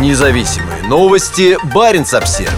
Независимые новости. Барин обсерва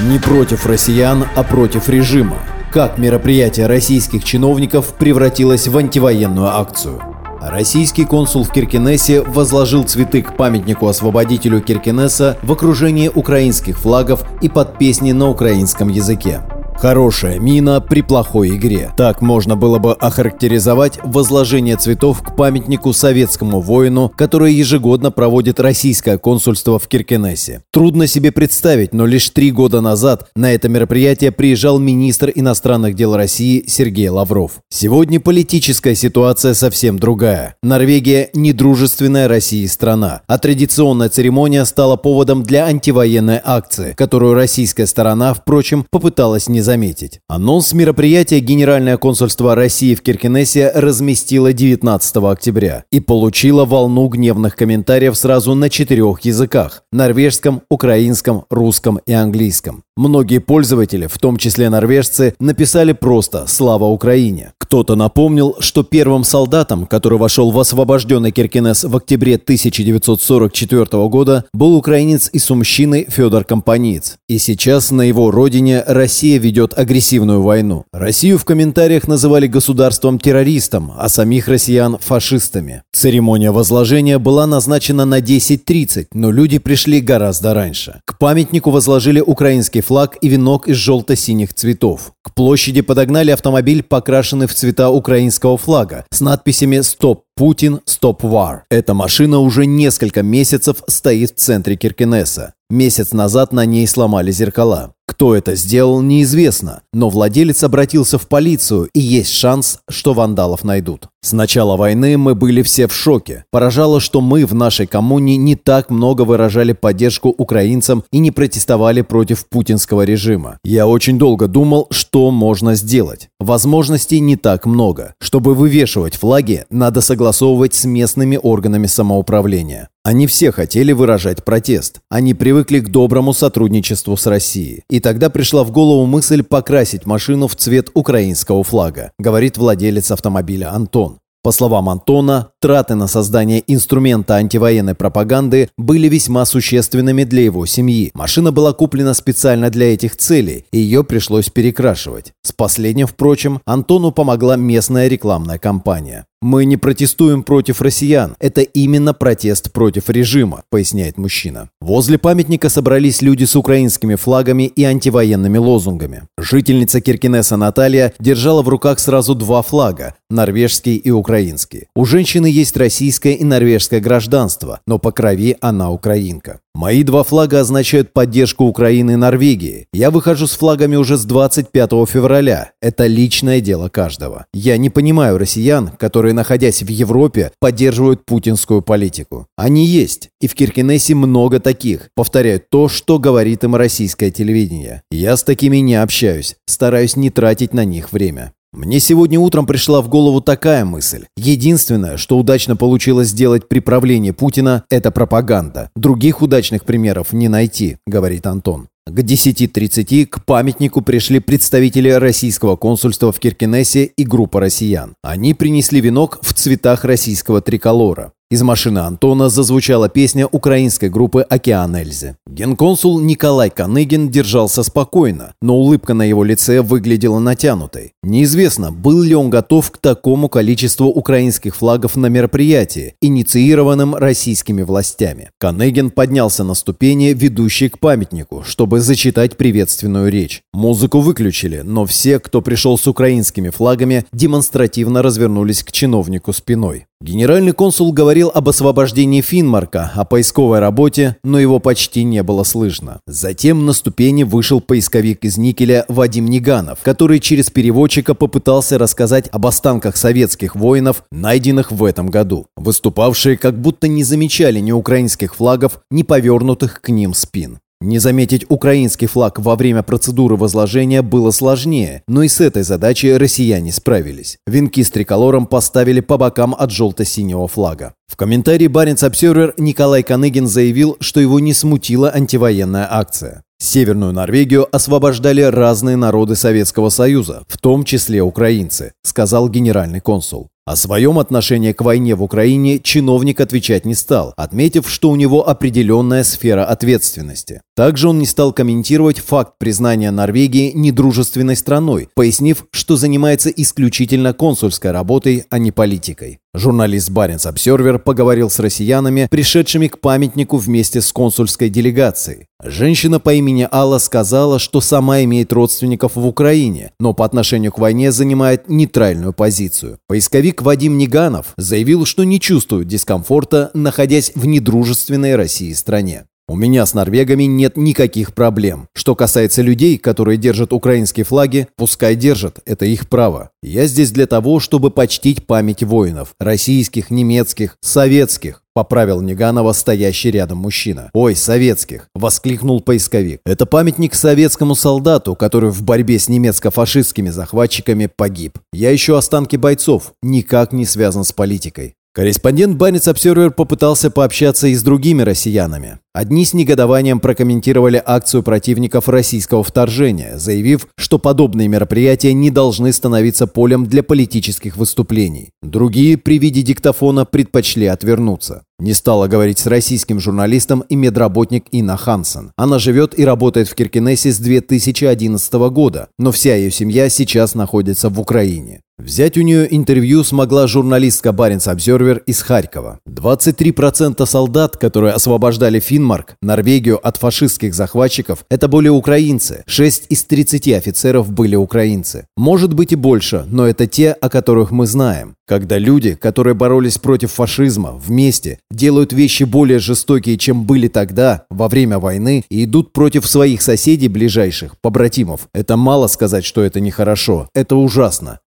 Не против россиян, а против режима. Как мероприятие российских чиновников превратилось в антивоенную акцию. Российский консул в Киркинессе возложил цветы к памятнику освободителю Киркинесса в окружении украинских флагов и под песни на украинском языке. Хорошая мина при плохой игре. Так можно было бы охарактеризовать возложение цветов к памятнику советскому воину, которое ежегодно проводит российское консульство в Киркенесе. Трудно себе представить, но лишь три года назад на это мероприятие приезжал министр иностранных дел России Сергей Лавров. Сегодня политическая ситуация совсем другая. Норвегия – недружественная России страна, а традиционная церемония стала поводом для антивоенной акции, которую российская сторона, впрочем, попыталась не заметить. Анонс мероприятия Генеральное консульство России в Киркинессе разместило 19 октября и получило волну гневных комментариев сразу на четырех языках – норвежском, украинском, русском и английском. Многие пользователи, в том числе норвежцы, написали просто «Слава Украине». Кто-то напомнил, что первым солдатом, который вошел в освобожденный Киркинес в октябре 1944 года, был украинец из Сумщины Федор Компаниц. И сейчас на его родине Россия ведет агрессивную войну. Россию в комментариях называли государством-террористом, а самих россиян – фашистами. Церемония возложения была назначена на 10.30, но люди пришли гораздо раньше. К памятнику возложили украинский флаг и венок из желто-синих цветов. К площади подогнали автомобиль, покрашенный в цвета украинского флага, с надписями «Стоп Путин, Стоп Вар». Эта машина уже несколько месяцев стоит в центре Киркинесса. Месяц назад на ней сломали зеркала. Кто это сделал, неизвестно, но владелец обратился в полицию, и есть шанс, что вандалов найдут. С начала войны мы были все в шоке. Поражало, что мы в нашей коммуне не так много выражали поддержку украинцам и не протестовали против путинского режима. Я очень долго думал, что можно сделать. Возможностей не так много. Чтобы вывешивать флаги, надо согласовывать с местными органами самоуправления. Они все хотели выражать протест. Они привыкли к доброму сотрудничеству с Россией. И тогда пришла в голову мысль покрасить машину в цвет украинского флага, говорит владелец автомобиля Антон. По словам Антона, траты на создание инструмента антивоенной пропаганды были весьма существенными для его семьи. Машина была куплена специально для этих целей, и ее пришлось перекрашивать. С последним, впрочем, Антону помогла местная рекламная кампания. «Мы не протестуем против россиян. Это именно протест против режима», – поясняет мужчина. Возле памятника собрались люди с украинскими флагами и антивоенными лозунгами. Жительница Киркинеса Наталья держала в руках сразу два флага – норвежский и украинский. У женщины есть российское и норвежское гражданство, но по крови она украинка. Мои два флага означают поддержку Украины и Норвегии. Я выхожу с флагами уже с 25 февраля. Это личное дело каждого. Я не понимаю россиян, которые, находясь в Европе, поддерживают путинскую политику. Они есть, и в Киркинессе много таких. Повторяют то, что говорит им российское телевидение. Я с такими не общаюсь, стараюсь не тратить на них время. Мне сегодня утром пришла в голову такая мысль. Единственное, что удачно получилось сделать при правлении Путина, это пропаганда. Других удачных примеров не найти, говорит Антон. К 10.30 к памятнику пришли представители российского консульства в Киркинессе и группа россиян. Они принесли венок в цветах российского триколора. Из машины Антона зазвучала песня украинской группы «Океан Эльзы». Генконсул Николай Каныгин держался спокойно, но улыбка на его лице выглядела натянутой. Неизвестно, был ли он готов к такому количеству украинских флагов на мероприятии, инициированном российскими властями. Каныгин поднялся на ступени, ведущие к памятнику, чтобы зачитать приветственную речь. Музыку выключили, но все, кто пришел с украинскими флагами, демонстративно развернулись к чиновнику спиной. Генеральный консул говорил об освобождении Финмарка, о поисковой работе, но его почти не было слышно. Затем на ступени вышел поисковик из Никеля Вадим Неганов, который через переводчика попытался рассказать об останках советских воинов, найденных в этом году. Выступавшие как будто не замечали ни украинских флагов, ни повернутых к ним спин. Не заметить украинский флаг во время процедуры возложения было сложнее, но и с этой задачей россияне справились. Венки с триколором поставили по бокам от желто-синего флага. В комментарии Баренц Обсервер Николай Каныгин заявил, что его не смутила антивоенная акция. Северную Норвегию освобождали разные народы Советского Союза, в том числе украинцы, сказал генеральный консул. О своем отношении к войне в Украине чиновник отвечать не стал, отметив, что у него определенная сфера ответственности. Также он не стал комментировать факт признания Норвегии недружественной страной, пояснив, что занимается исключительно консульской работой, а не политикой. Журналист Баренц Обсервер поговорил с россиянами, пришедшими к памятнику вместе с консульской делегацией. Женщина по имени Алла сказала, что сама имеет родственников в Украине, но по отношению к войне занимает нейтральную позицию. Поисковик Вадим Неганов заявил, что не чувствует дискомфорта, находясь в недружественной России стране. У меня с норвегами нет никаких проблем. Что касается людей, которые держат украинские флаги, пускай держат, это их право. Я здесь для того, чтобы почтить память воинов. Российских, немецких, советских. Поправил Неганова стоящий рядом мужчина. «Ой, советских!» – воскликнул поисковик. «Это памятник советскому солдату, который в борьбе с немецко-фашистскими захватчиками погиб. Я ищу останки бойцов, никак не связан с политикой. Корреспондент Банец Обсервер попытался пообщаться и с другими россиянами. Одни с негодованием прокомментировали акцию противников российского вторжения, заявив, что подобные мероприятия не должны становиться полем для политических выступлений. Другие при виде диктофона предпочли отвернуться. Не стала говорить с российским журналистом и медработник Инна Хансен. Она живет и работает в Киркинессе с 2011 года, но вся ее семья сейчас находится в Украине. Взять у нее интервью смогла журналистка Баренц Обзервер из Харькова. 23% солдат, которые освобождали Финмарк, Норвегию от фашистских захватчиков, это были украинцы. 6 из 30 офицеров были украинцы. Может быть и больше, но это те, о которых мы знаем. Когда люди, которые боролись против фашизма, вместе делают вещи более жестокие, чем были тогда, во время войны, и идут против своих соседей ближайших, побратимов, это мало сказать, что это нехорошо. Это ужасно,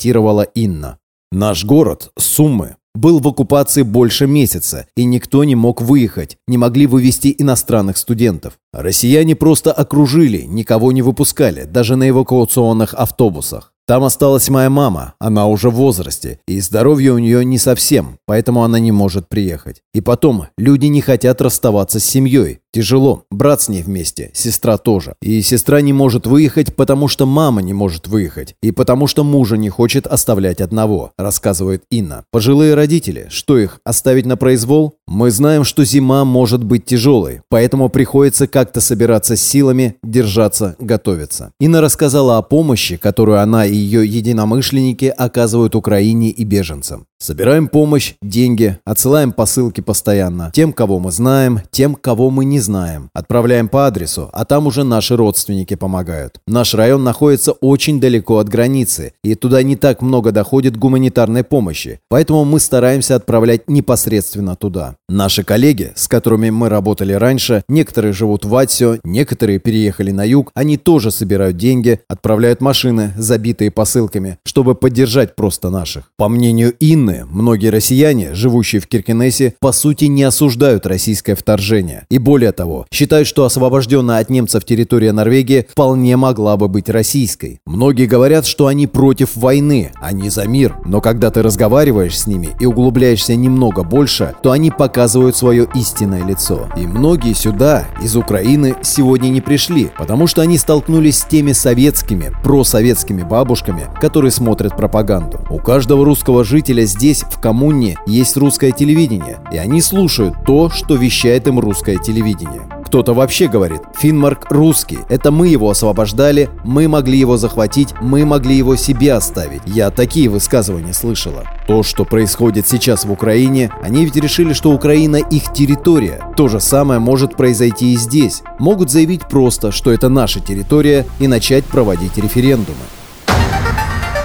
констатировала Инна. Наш город, Суммы, был в оккупации больше месяца, и никто не мог выехать, не могли вывести иностранных студентов. Россияне просто окружили, никого не выпускали, даже на эвакуационных автобусах. Там осталась моя мама, она уже в возрасте, и здоровье у нее не совсем, поэтому она не может приехать. И потом, люди не хотят расставаться с семьей. Тяжело, брат с ней вместе, сестра тоже. И сестра не может выехать, потому что мама не может выехать, и потому что мужа не хочет оставлять одного, рассказывает Инна. Пожилые родители, что их, оставить на произвол? Мы знаем, что зима может быть тяжелой, поэтому приходится как-то собираться с силами, держаться, готовиться. Инна рассказала о помощи, которую она и ее единомышленники оказывают Украине и беженцам. Собираем помощь, деньги, отсылаем посылки постоянно. Тем, кого мы знаем, тем, кого мы не знаем. Отправляем по адресу, а там уже наши родственники помогают. Наш район находится очень далеко от границы, и туда не так много доходит гуманитарной помощи. Поэтому мы стараемся отправлять непосредственно туда. Наши коллеги, с которыми мы работали раньше, некоторые живут в Атсио, некоторые переехали на юг, они тоже собирают деньги, отправляют машины, забитые посылками, чтобы поддержать просто наших. По мнению Инны, Ученые, многие россияне, живущие в Киркинессе, по сути не осуждают российское вторжение. И более того, считают, что освобожденная от немцев территория Норвегии вполне могла бы быть российской. Многие говорят, что они против войны, не за мир. Но когда ты разговариваешь с ними и углубляешься немного больше, то они показывают свое истинное лицо. И многие сюда, из Украины, сегодня не пришли, потому что они столкнулись с теми советскими, просоветскими бабушками, которые смотрят пропаганду. У каждого русского жителя здесь здесь, в коммуне, есть русское телевидение, и они слушают то, что вещает им русское телевидение. Кто-то вообще говорит, Финмарк русский, это мы его освобождали, мы могли его захватить, мы могли его себе оставить. Я такие высказывания слышала. То, что происходит сейчас в Украине, они ведь решили, что Украина их территория. То же самое может произойти и здесь. Могут заявить просто, что это наша территория и начать проводить референдумы.